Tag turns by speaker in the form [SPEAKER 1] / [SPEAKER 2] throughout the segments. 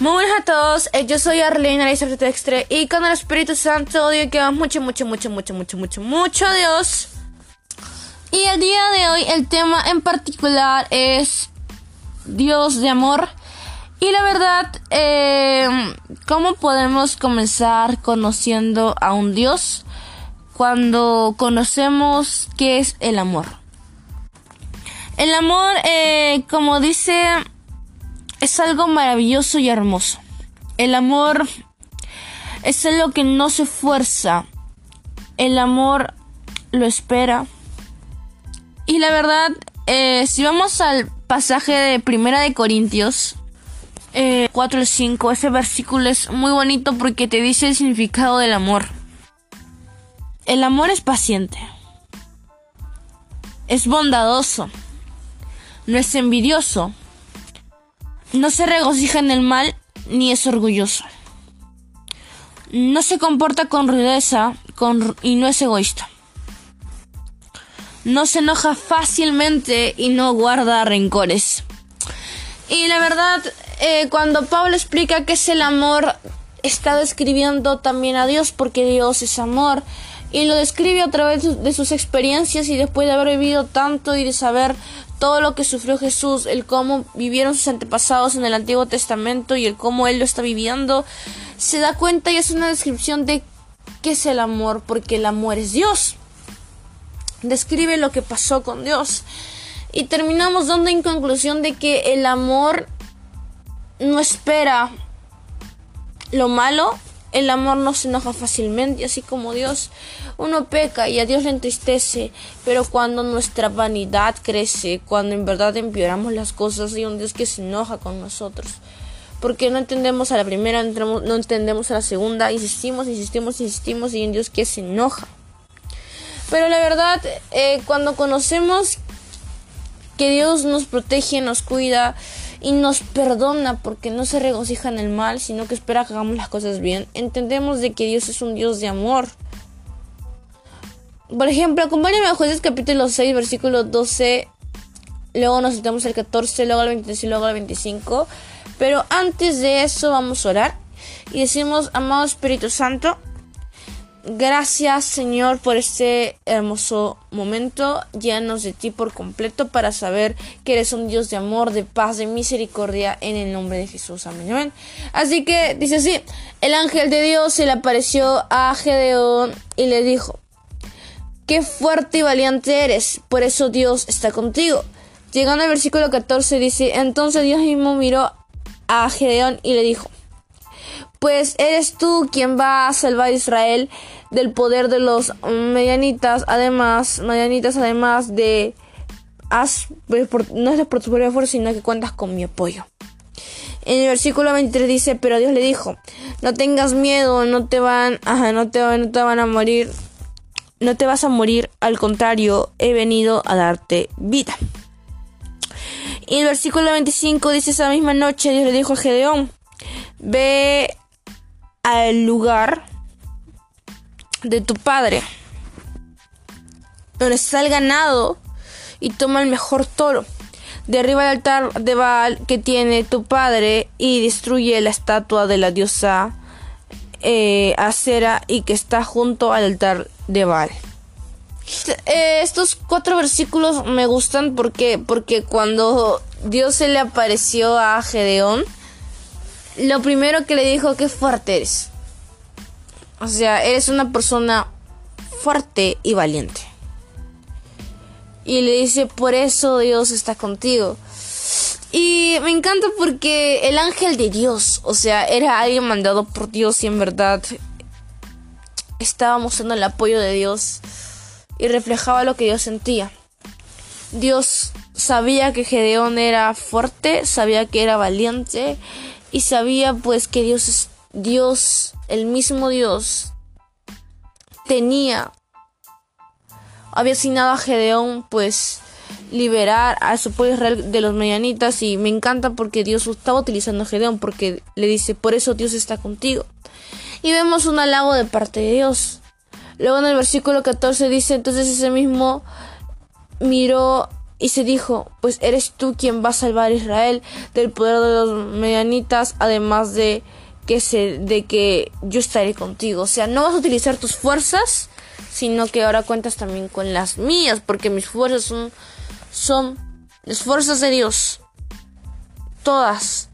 [SPEAKER 1] Muy buenas a todos, eh, yo soy Arlene Araiza Textre y con el Espíritu Santo digo que mucho, mucho, mucho, mucho, mucho, mucho, mucho Dios. Y el día de hoy el tema en particular es Dios de amor. Y la verdad, eh, ¿cómo podemos comenzar conociendo a un Dios cuando conocemos qué es el amor? El amor, eh, como dice es algo maravilloso y hermoso. El amor es algo que no se fuerza. El amor lo espera. Y la verdad, eh, si vamos al pasaje de Primera de Corintios eh, 4 al 5, ese versículo es muy bonito porque te dice el significado del amor. El amor es paciente. Es bondadoso. No es envidioso no se regocija en el mal ni es orgulloso. No se comporta con rudeza y no es egoísta. No se enoja fácilmente y no guarda rencores. Y la verdad, eh, cuando Pablo explica que es el amor, está describiendo también a Dios porque Dios es amor. Y lo describe a través de sus experiencias y después de haber vivido tanto y de saber todo lo que sufrió Jesús, el cómo vivieron sus antepasados en el Antiguo Testamento y el cómo Él lo está viviendo, se da cuenta y es una descripción de qué es el amor, porque el amor es Dios. Describe lo que pasó con Dios. Y terminamos dando en conclusión de que el amor no espera lo malo, el amor no se enoja fácilmente, así como Dios, uno peca y a Dios le entristece, pero cuando nuestra vanidad crece, cuando en verdad empeoramos las cosas, hay un Dios que se enoja con nosotros. Porque no entendemos a la primera, no entendemos a la segunda, insistimos, insistimos, insistimos y en Dios que se enoja. Pero la verdad, eh, cuando conocemos que Dios nos protege, nos cuida, y nos perdona porque no se regocija en el mal, sino que espera que hagamos las cosas bien. Entendemos de que Dios es un Dios de amor. Por ejemplo, acompáñame a Jueces capítulo 6, versículo 12. Luego nos sentamos al 14, luego al 23 y luego al 25. Pero antes de eso vamos a orar y decimos, amado Espíritu Santo, Gracias Señor por este hermoso momento. Llénanos de ti por completo para saber que eres un Dios de amor, de paz, de misericordia en el nombre de Jesús. Amén. Así que dice así, el ángel de Dios se le apareció a Gedeón y le dijo, qué fuerte y valiente eres, por eso Dios está contigo. Llegando al versículo 14 dice, entonces Dios mismo miró a Gedeón y le dijo, pues eres tú quien va a salvar a Israel del poder de los medianitas, además, medianitas además de pues, no es por tu propia fuerza, sino que cuentas con mi apoyo. En el versículo 23 dice, pero Dios le dijo, no tengas miedo, no te van, no te, no te van a morir, no te vas a morir, al contrario, he venido a darte vida. Y el versículo 25 dice, esa misma noche Dios le dijo a Gedeón, ve al lugar de tu padre, donde está el ganado, y toma el mejor toro. Derriba el altar de Baal que tiene tu padre y destruye la estatua de la diosa eh, Acera y que está junto al altar de Baal. Eh, estos cuatro versículos me gustan porque, porque cuando Dios se le apareció a Gedeón, lo primero que le dijo que fuerte eres. O sea, eres una persona fuerte y valiente. Y le dice, por eso Dios está contigo. Y me encanta porque el ángel de Dios, o sea, era alguien mandado por Dios y en verdad estaba mostrando el apoyo de Dios y reflejaba lo que Dios sentía. Dios sabía que Gedeón era fuerte, sabía que era valiente y sabía pues que Dios Dios el mismo Dios tenía, había asignado a Gedeón, pues, liberar a su pueblo Israel de los medianitas y me encanta porque Dios estaba utilizando a Gedeón porque le dice, por eso Dios está contigo. Y vemos un halago de parte de Dios. Luego en el versículo 14 dice, entonces ese mismo miró y se dijo, pues eres tú quien va a salvar a Israel del poder de los medianitas, además de que se, de que yo estaré contigo. O sea, no vas a utilizar tus fuerzas, sino que ahora cuentas también con las mías, porque mis fuerzas son, son las fuerzas de Dios. Todas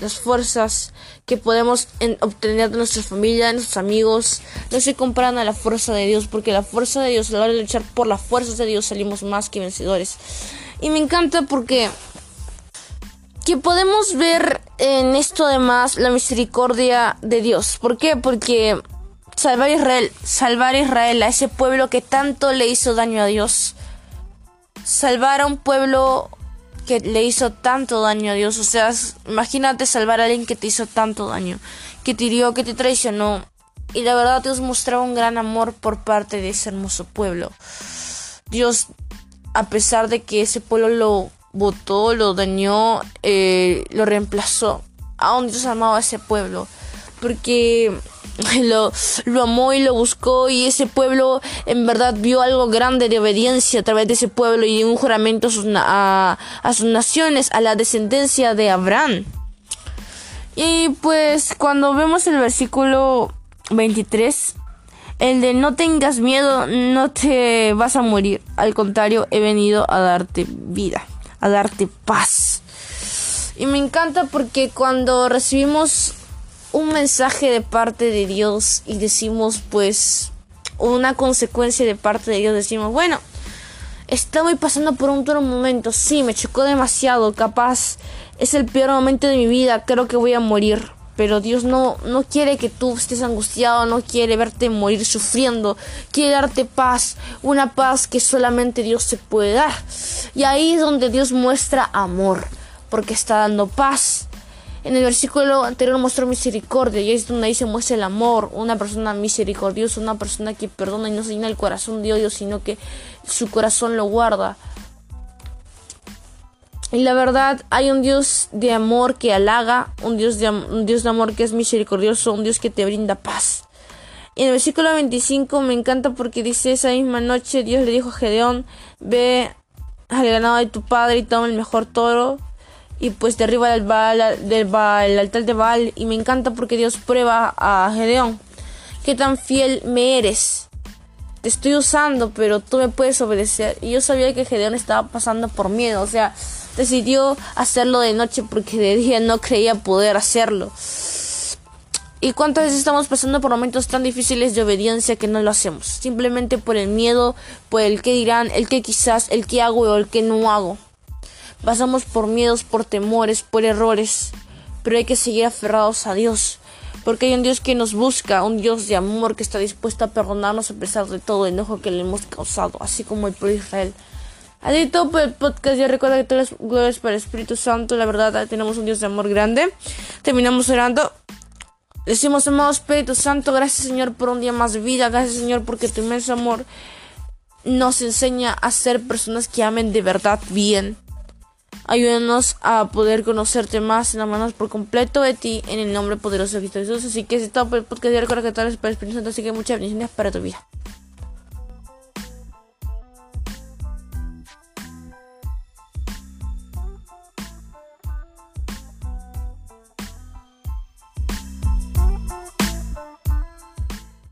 [SPEAKER 1] las fuerzas que podemos obtener de nuestra familia, de nuestros amigos, no se comparan a la fuerza de Dios, porque la fuerza de Dios, a la hora de luchar por las fuerzas de Dios, salimos más que vencedores. Y me encanta porque que podemos ver en esto además la misericordia de Dios. ¿Por qué? Porque salvar a Israel, salvar a Israel, a ese pueblo que tanto le hizo daño a Dios, salvar a un pueblo que le hizo tanto daño a Dios. O sea, imagínate salvar a alguien que te hizo tanto daño, que te hirió, que te traicionó. Y la verdad Dios mostraba un gran amor por parte de ese hermoso pueblo. Dios, a pesar de que ese pueblo lo votó, lo dañó, eh, lo reemplazó, aún Dios amaba a ese pueblo. Porque lo, amó y lo buscó y ese pueblo en verdad vio algo grande de obediencia a través de ese pueblo y un juramento a, sus naciones, a la descendencia de Abraham. Y pues cuando vemos el versículo 23, el de no tengas miedo, no te vas a morir. Al contrario, he venido a darte vida, a darte paz. Y me encanta porque cuando recibimos un mensaje de parte de Dios y decimos pues una consecuencia de parte de Dios, decimos, bueno, estoy pasando por un duro momento, sí, me chocó demasiado, capaz es el peor momento de mi vida, creo que voy a morir. Pero Dios no, no quiere que tú estés angustiado, no quiere verte morir sufriendo, quiere darte paz, una paz que solamente Dios se puede dar. Y ahí es donde Dios muestra amor, porque está dando paz, en el versículo anterior mostró misericordia y es donde ahí se muestra el amor, una persona misericordiosa, una persona que perdona y no se llena el corazón de odio, sino que su corazón lo guarda. Y la verdad, hay un Dios de amor que halaga, un Dios de, un Dios de amor que es misericordioso, un Dios que te brinda paz. En el versículo 25 me encanta porque dice esa misma noche Dios le dijo a Gedeón, ve al ganado de tu padre y toma el mejor toro y pues derriba el, del el altar de Baal y me encanta porque Dios prueba a Gedeón. Qué tan fiel me eres te estoy usando pero tú me puedes obedecer. Y yo sabía que Gedeón estaba pasando por miedo o sea decidió hacerlo de noche porque de día no creía poder hacerlo. Y cuántas veces estamos pasando por momentos tan difíciles de obediencia que no lo hacemos simplemente por el miedo por el que dirán el que quizás el que hago o el que no hago Pasamos por miedos, por temores, por errores, pero hay que seguir aferrados a Dios, porque hay un Dios que nos busca, un Dios de amor que está dispuesto a perdonarnos a pesar de todo el enojo que le hemos causado, así como el pueblo Israel. Así todo por el podcast. Ya recuerda que todas las para el Espíritu Santo. La verdad, tenemos un Dios de amor grande. Terminamos orando. Decimos, amado Espíritu Santo, gracias Señor por un día más de vida. Gracias Señor porque tu inmenso amor nos enseña a ser personas que amen de verdad bien. Ayúdanos a poder conocerte más, en las manos por completo de ti, en el nombre poderoso de Cristo Jesús. Así que si todo por el podcast, recuerda que el Espíritu Santo, así que muchas bendiciones para tu vida.